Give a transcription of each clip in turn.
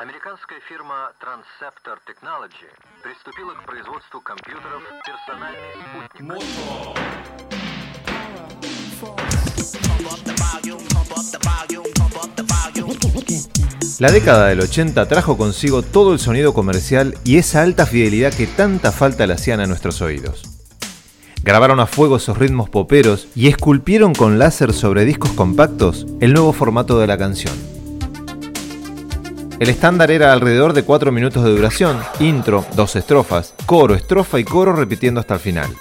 Американская фирма Transceptor Technology приступила к производству компьютеров «Персональный спутник». La década del 80 trajo consigo todo el sonido comercial y esa alta fidelidad que tanta falta le hacían a nuestros oídos. Grabaron a fuego esos ritmos poperos y esculpieron con láser sobre discos compactos el nuevo formato de la canción. el estándar era alrededor de 4 minutos de duración, intro, dos estrofas, coro, estrofa y coro repitiendo hasta el final.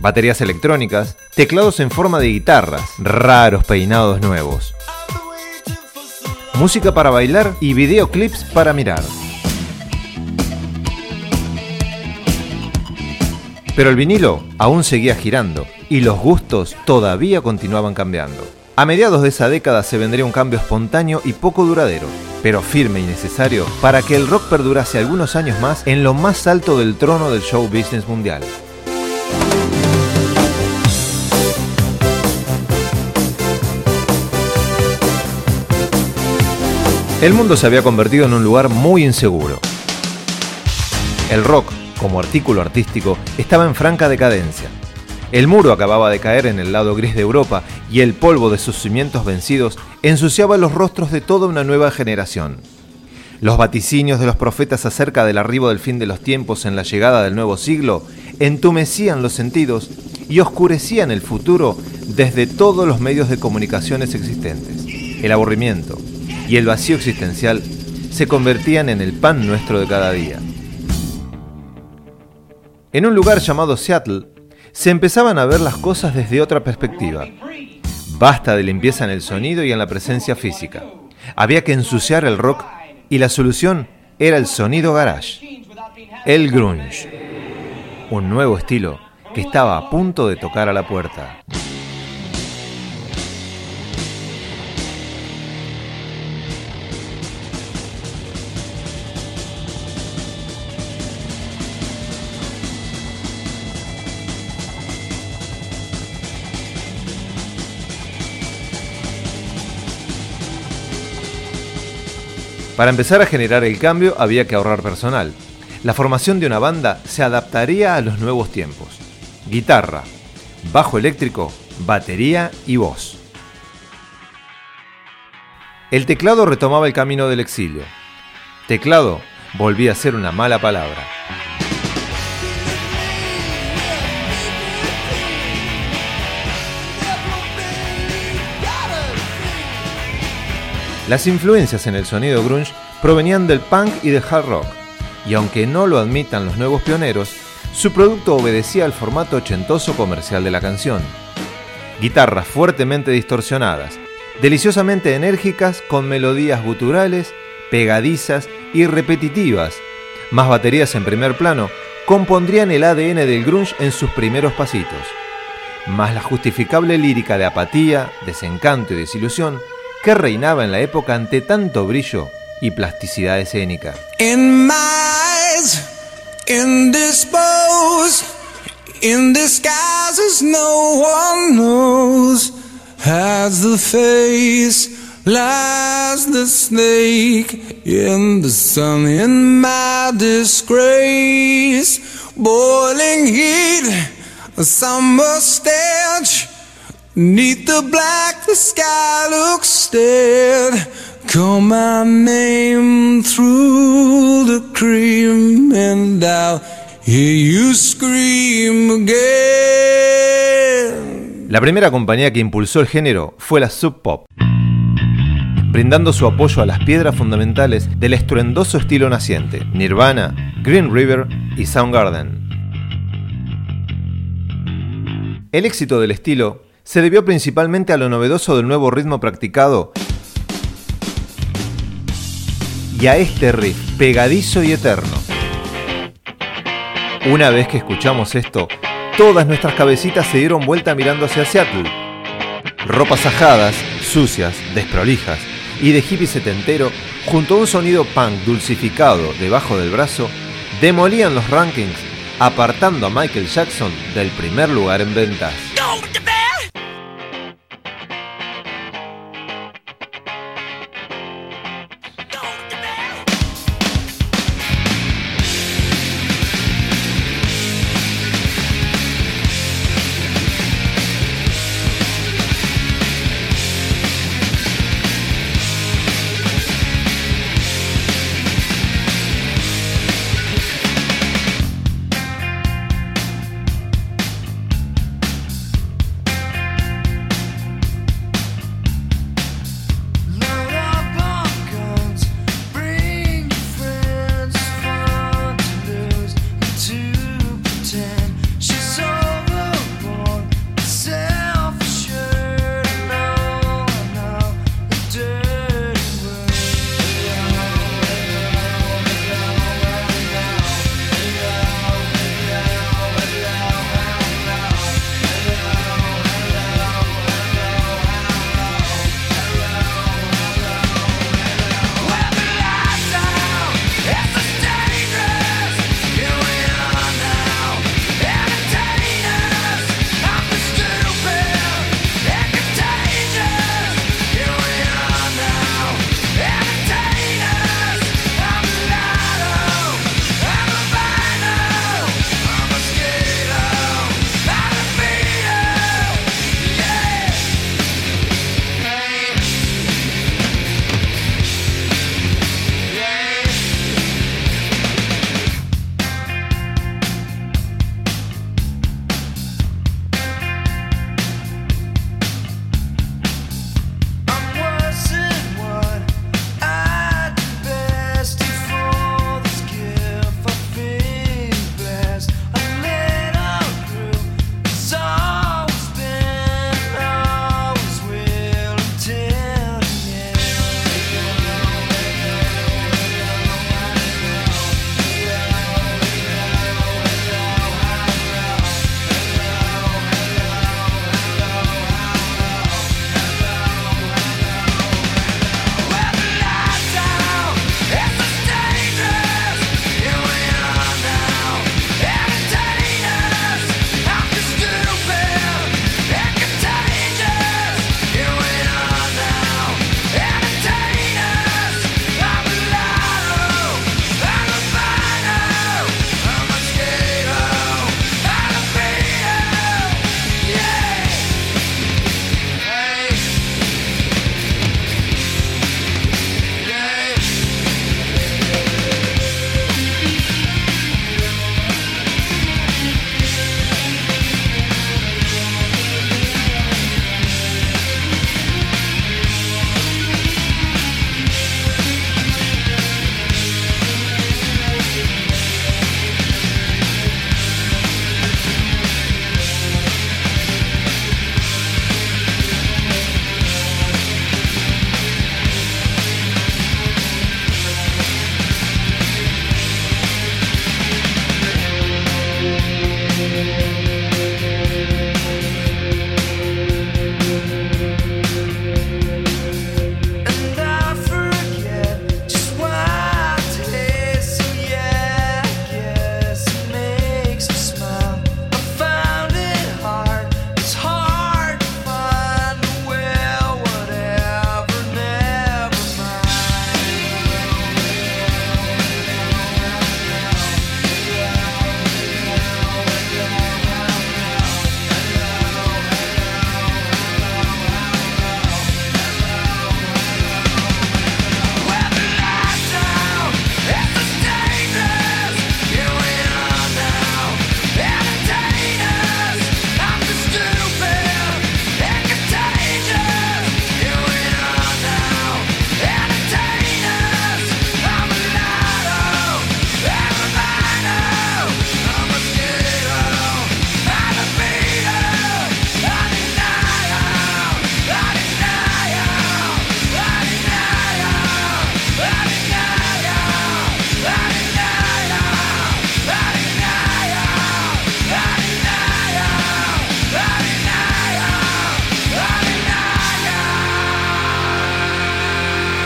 Baterías electrónicas, teclados en forma de guitarras, raros peinados nuevos. Música para bailar y videoclips para mirar. Pero el vinilo aún seguía girando y los gustos todavía continuaban cambiando. A mediados de esa década se vendría un cambio espontáneo y poco duradero, pero firme y necesario para que el rock perdurase algunos años más en lo más alto del trono del show business mundial. El mundo se había convertido en un lugar muy inseguro. El rock, como artículo artístico, estaba en franca decadencia. El muro acababa de caer en el lado gris de Europa y el polvo de sus cimientos vencidos ensuciaba los rostros de toda una nueva generación. Los vaticinios de los profetas acerca del arribo del fin de los tiempos en la llegada del nuevo siglo entumecían los sentidos y oscurecían el futuro desde todos los medios de comunicaciones existentes. El aburrimiento, y el vacío existencial se convertían en el pan nuestro de cada día. En un lugar llamado Seattle, se empezaban a ver las cosas desde otra perspectiva. Basta de limpieza en el sonido y en la presencia física. Había que ensuciar el rock y la solución era el sonido garage, el grunge, un nuevo estilo que estaba a punto de tocar a la puerta. Para empezar a generar el cambio había que ahorrar personal. La formación de una banda se adaptaría a los nuevos tiempos. Guitarra, bajo eléctrico, batería y voz. El teclado retomaba el camino del exilio. Teclado volvía a ser una mala palabra. Las influencias en el sonido grunge provenían del punk y del hard rock, y aunque no lo admitan los nuevos pioneros, su producto obedecía al formato ochentoso comercial de la canción. Guitarras fuertemente distorsionadas, deliciosamente enérgicas con melodías guturales, pegadizas y repetitivas, más baterías en primer plano, compondrían el ADN del grunge en sus primeros pasitos. Más la justificable lírica de apatía, desencanto y desilusión que reinaba en la época ante tanto brillo y plasticidad escénica. In my eyes, indisposed, in disguises no one knows, has the face, lies the snake in the sun, in my disgrace, boiling heat, a summer stench. Neath the black, the sky looks dead. Call my name through the cream, and I'll hear you scream again. La primera compañía que impulsó el género fue la Sub Pop, brindando su apoyo a las piedras fundamentales del estruendoso estilo naciente: Nirvana, Green River y Soundgarden. El éxito del estilo se debió principalmente a lo novedoso del nuevo ritmo practicado y a este riff pegadizo y eterno. Una vez que escuchamos esto, todas nuestras cabecitas se dieron vuelta mirando hacia Seattle. Ropas ajadas, sucias, desprolijas y de hippie setentero, junto a un sonido punk dulcificado debajo del brazo, demolían los rankings, apartando a Michael Jackson del primer lugar en ventas.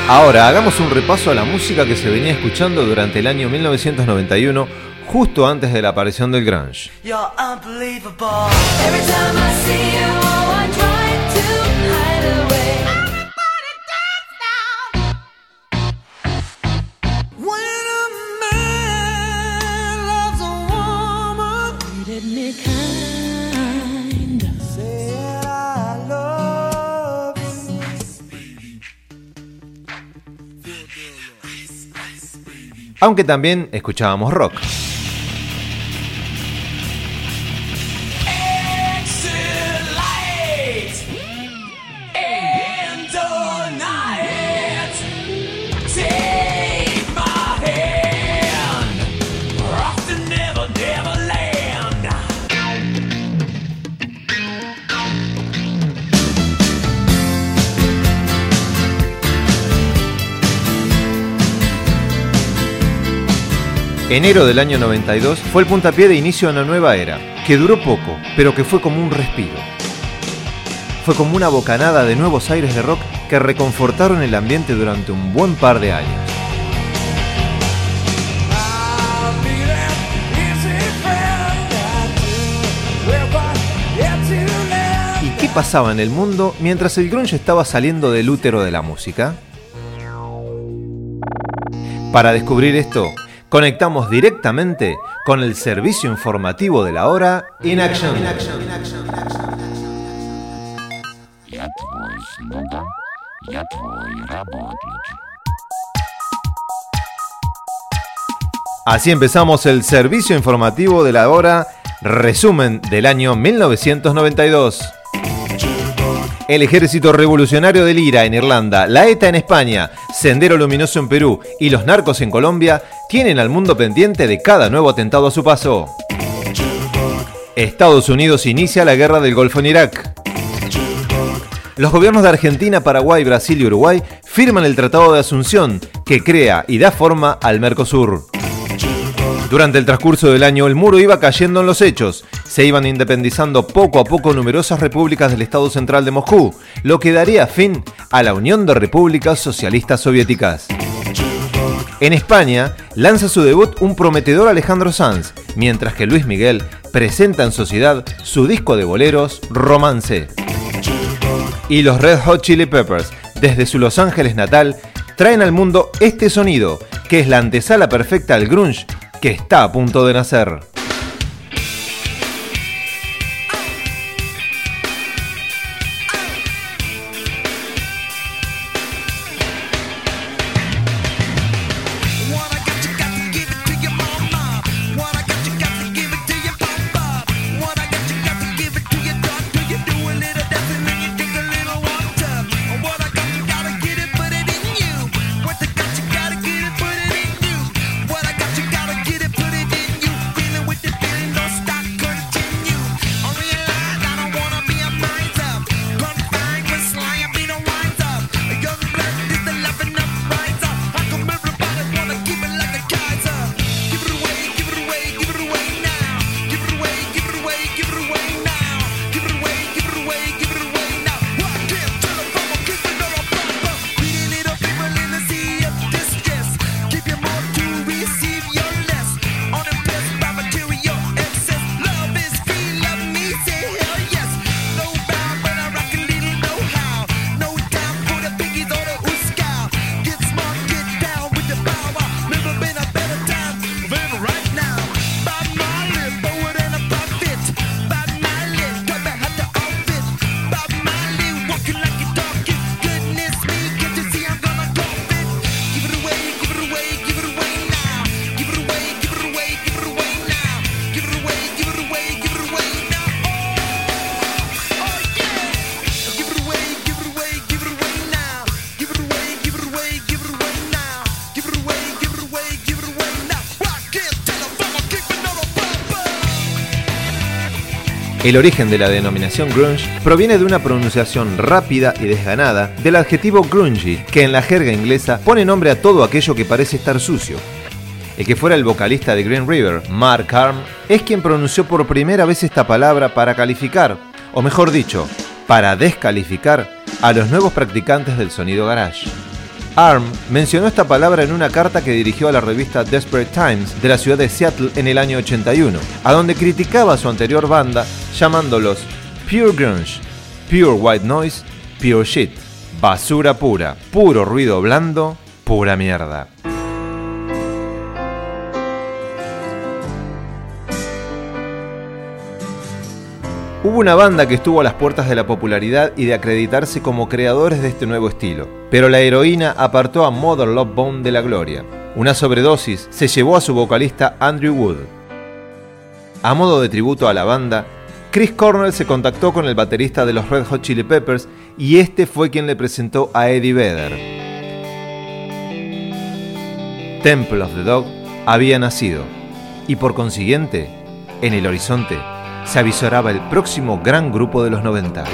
Ahora hagamos un repaso a la música que se venía escuchando durante el año 1991, justo antes de la aparición del grunge. Aunque también escuchábamos rock. Enero del año 92 fue el puntapié de inicio a una nueva era, que duró poco, pero que fue como un respiro. Fue como una bocanada de nuevos aires de rock que reconfortaron el ambiente durante un buen par de años. ¿Y qué pasaba en el mundo mientras el grunge estaba saliendo del útero de la música? Para descubrir esto, conectamos directamente con el servicio informativo de la hora In Action. Así empezamos el servicio informativo de la hora, resumen del año 1992 el Ejército Revolucionario del IRA en Irlanda, la ETA en España, Sendero Luminoso en Perú y los narcos en Colombia tienen al mundo pendiente de cada nuevo atentado a su paso. Estados Unidos inicia la guerra del Golfo en Irak. Los gobiernos de Argentina, Paraguay, Brasil y Uruguay firman el Tratado de Asunción, que crea y da forma al Mercosur. Durante el transcurso del año, el muro iba cayendo en los hechos. Se iban independizando poco a poco numerosas repúblicas del Estado Central de Moscú, lo que daría fin a la Unión de Repúblicas Socialistas Soviéticas. En España, lanza su debut un prometedor Alejandro Sanz, mientras que Luis Miguel presenta en sociedad su disco de boleros Romance. Y los Red Hot Chili Peppers, desde su Los Ángeles natal, traen al mundo este sonido, que es la antesala perfecta al grunge que está a punto de nacer. El origen de la denominación grunge proviene de una pronunciación rápida y desganada del adjetivo grungy, que en la jerga inglesa pone nombre a todo aquello que parece estar sucio. El que fuera el vocalista de Green River, Mark Arm, es quien pronunció por primera vez esta palabra para calificar, o mejor dicho, para descalificar a los nuevos practicantes del sonido garage. Arm mencionó esta palabra en una carta que dirigió a la revista Desperate Times de la ciudad de Seattle en el año 81, a donde criticaba a su anterior banda llamándolos Pure Grunge, Pure White Noise, Pure Shit, basura pura, puro ruido blando, pura mierda. Hubo una banda que estuvo a las puertas de la popularidad y de acreditarse como creadores de este nuevo estilo, pero la heroína apartó a Mother Love Bone de la gloria. Una sobredosis se llevó a su vocalista Andrew Wood. A modo de tributo a la banda, Chris Cornell se contactó con el baterista de los Red Hot Chili Peppers y este fue quien le presentó a Eddie Vedder. Temple of the Dog había nacido y por consiguiente, en el horizonte, se avisoraba el próximo gran grupo de los 90.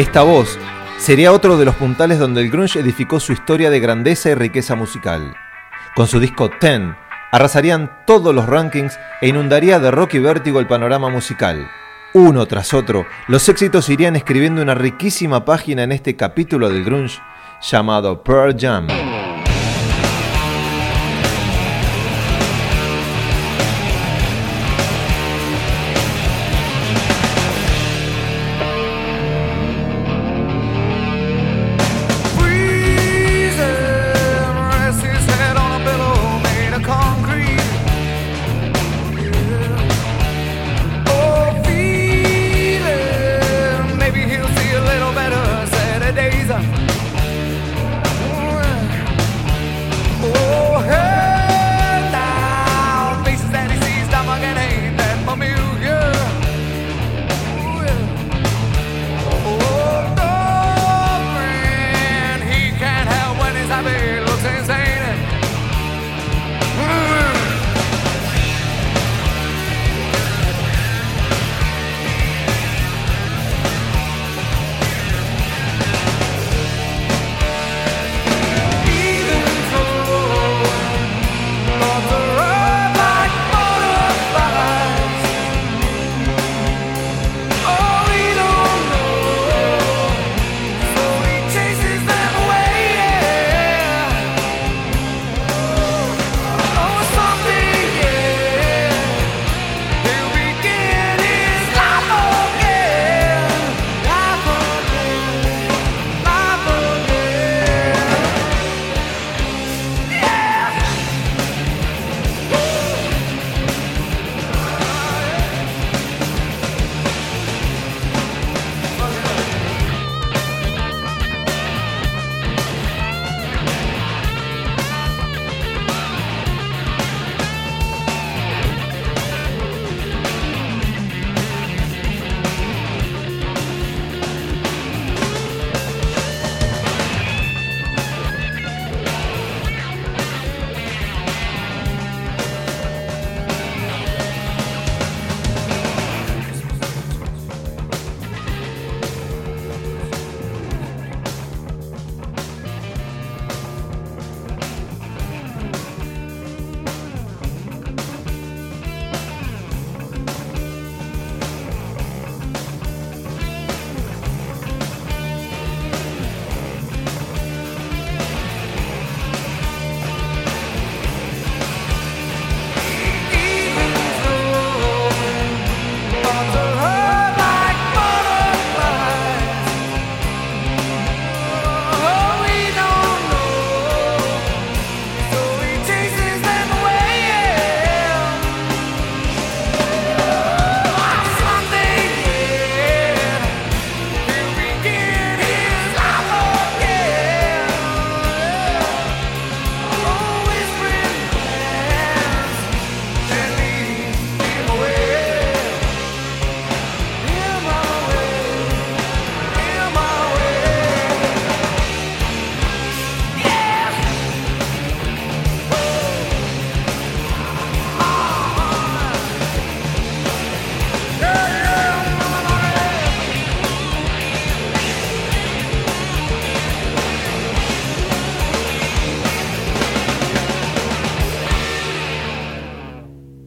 Esta voz sería otro de los puntales donde el grunge edificó su historia de grandeza y riqueza musical. Con su disco Ten, arrasarían todos los rankings e inundaría de rock y vértigo el panorama musical. Uno tras otro, los éxitos irían escribiendo una riquísima página en este capítulo del grunge llamado Pearl Jam.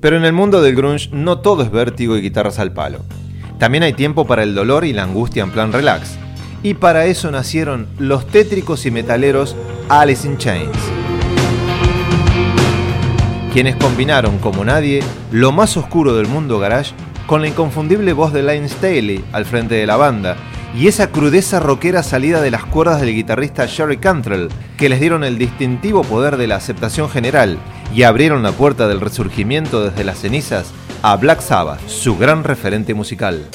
Pero en el mundo del grunge no todo es vértigo y guitarras al palo. También hay tiempo para el dolor y la angustia en plan relax. Y para eso nacieron los tétricos y metaleros Alice in Chains. Quienes combinaron como nadie lo más oscuro del mundo garage con la inconfundible voz de Lane Staley al frente de la banda y esa crudeza rockera salida de las cuerdas del guitarrista Sherry Cantrell, que les dieron el distintivo poder de la aceptación general y abrieron la puerta del resurgimiento desde las cenizas a Black Sabbath, su gran referente musical.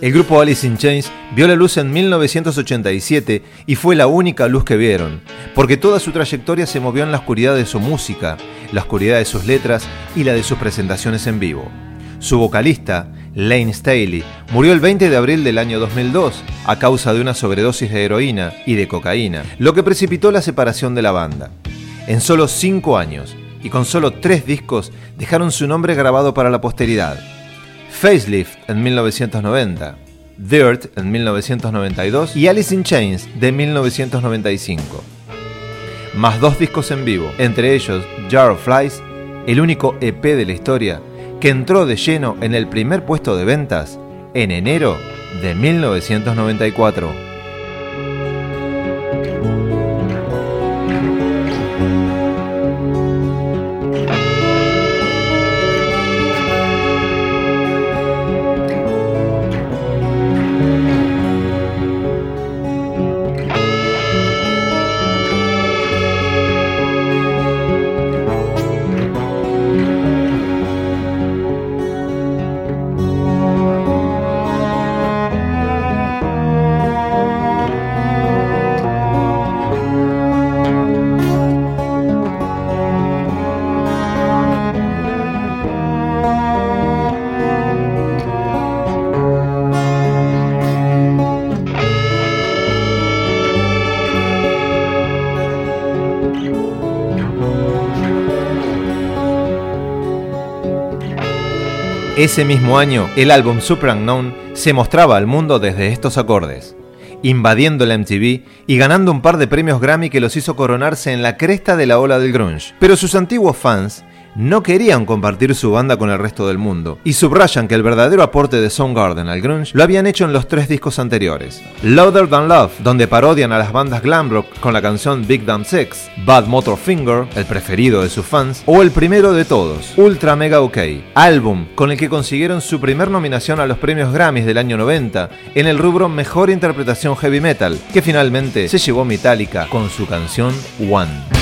El grupo Alice in Chains vio la luz en 1987 y fue la única luz que vieron, porque toda su trayectoria se movió en la oscuridad de su música, la oscuridad de sus letras y la de sus presentaciones en vivo. Su vocalista, Lane Staley, murió el 20 de abril del año 2002 a causa de una sobredosis de heroína y de cocaína, lo que precipitó la separación de la banda. En solo cinco años, y con solo tres discos dejaron su nombre grabado para la posteridad. Facelift en 1990, Dirt en 1992 y Alice in Chains de 1995. Más dos discos en vivo, entre ellos Jar of Flies, el único EP de la historia que entró de lleno en el primer puesto de ventas en enero de 1994. Ese mismo año, el álbum Super Unknown se mostraba al mundo desde estos acordes, invadiendo la MTV y ganando un par de premios Grammy que los hizo coronarse en la cresta de la ola del grunge. Pero sus antiguos fans no querían compartir su banda con el resto del mundo, y subrayan que el verdadero aporte de Soundgarden al grunge lo habían hecho en los tres discos anteriores. Louder Than Love, donde parodian a las bandas glam rock con la canción Big Damn Six, Bad Motor Finger, el preferido de sus fans, o el primero de todos, Ultra Mega OK, álbum con el que consiguieron su primer nominación a los premios Grammys del año 90 en el rubro Mejor Interpretación Heavy Metal, que finalmente se llevó Metallica con su canción One.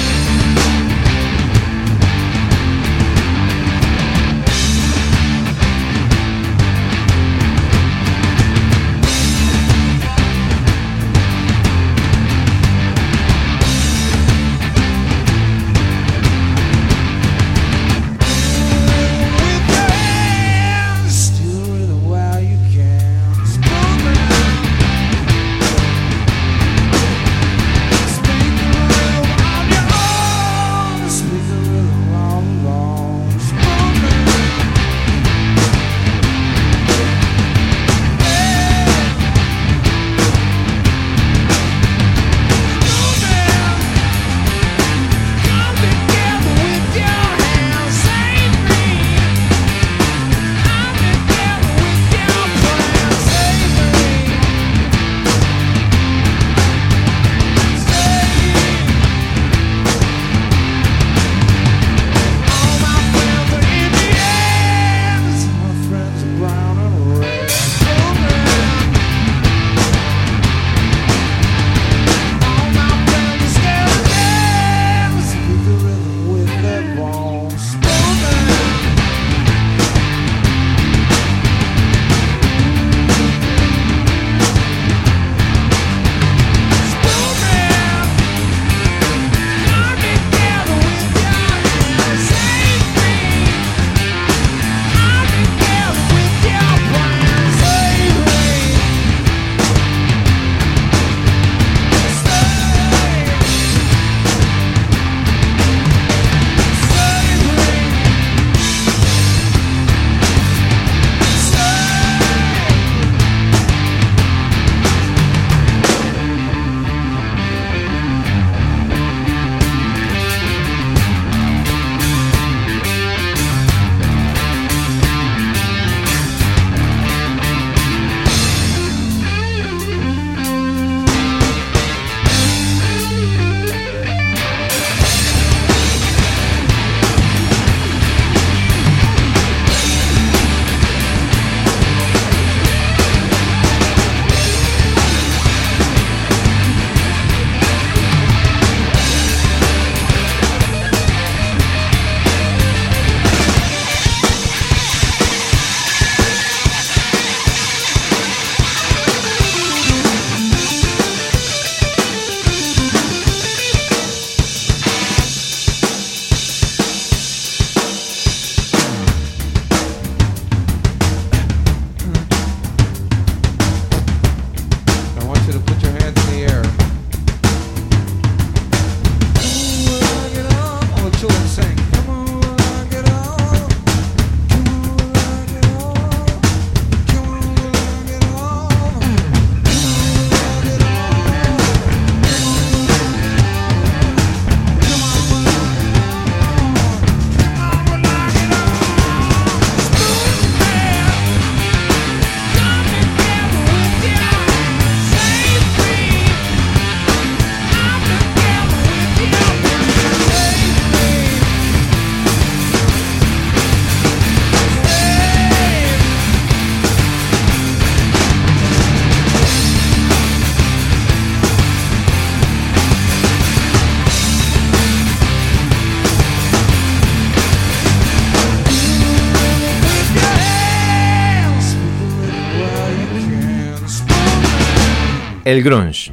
El grunge.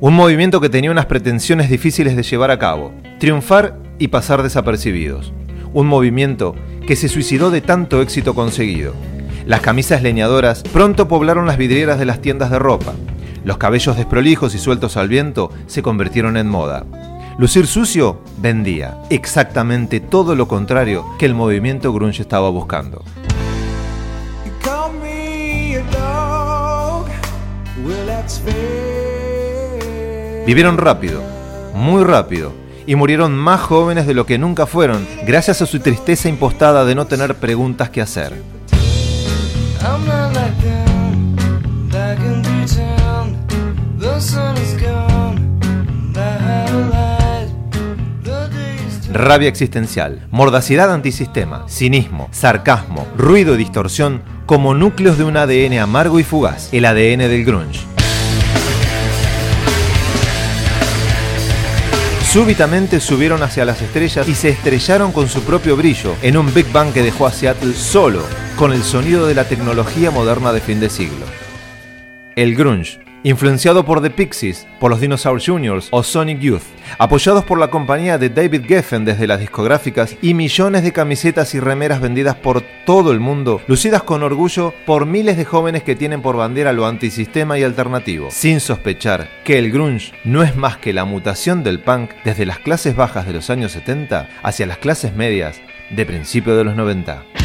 Un movimiento que tenía unas pretensiones difíciles de llevar a cabo, triunfar y pasar desapercibidos. Un movimiento que se suicidó de tanto éxito conseguido. Las camisas leñadoras pronto poblaron las vidrieras de las tiendas de ropa. Los cabellos desprolijos y sueltos al viento se convirtieron en moda. Lucir sucio vendía, exactamente todo lo contrario que el movimiento grunge estaba buscando. Vivieron rápido, muy rápido, y murieron más jóvenes de lo que nunca fueron, gracias a su tristeza impostada de no tener preguntas que hacer. Rabia existencial, mordacidad antisistema, cinismo, sarcasmo, ruido y distorsión como núcleos de un ADN amargo y fugaz, el ADN del grunge. Súbitamente subieron hacia las estrellas y se estrellaron con su propio brillo en un Big Bang que dejó a Seattle solo, con el sonido de la tecnología moderna de fin de siglo. El grunge influenciado por The Pixies, por los Dinosaur Juniors o Sonic Youth, apoyados por la compañía de David Geffen desde las discográficas y millones de camisetas y remeras vendidas por todo el mundo, lucidas con orgullo por miles de jóvenes que tienen por bandera lo antisistema y alternativo, sin sospechar que el grunge no es más que la mutación del punk desde las clases bajas de los años 70 hacia las clases medias de principios de los 90.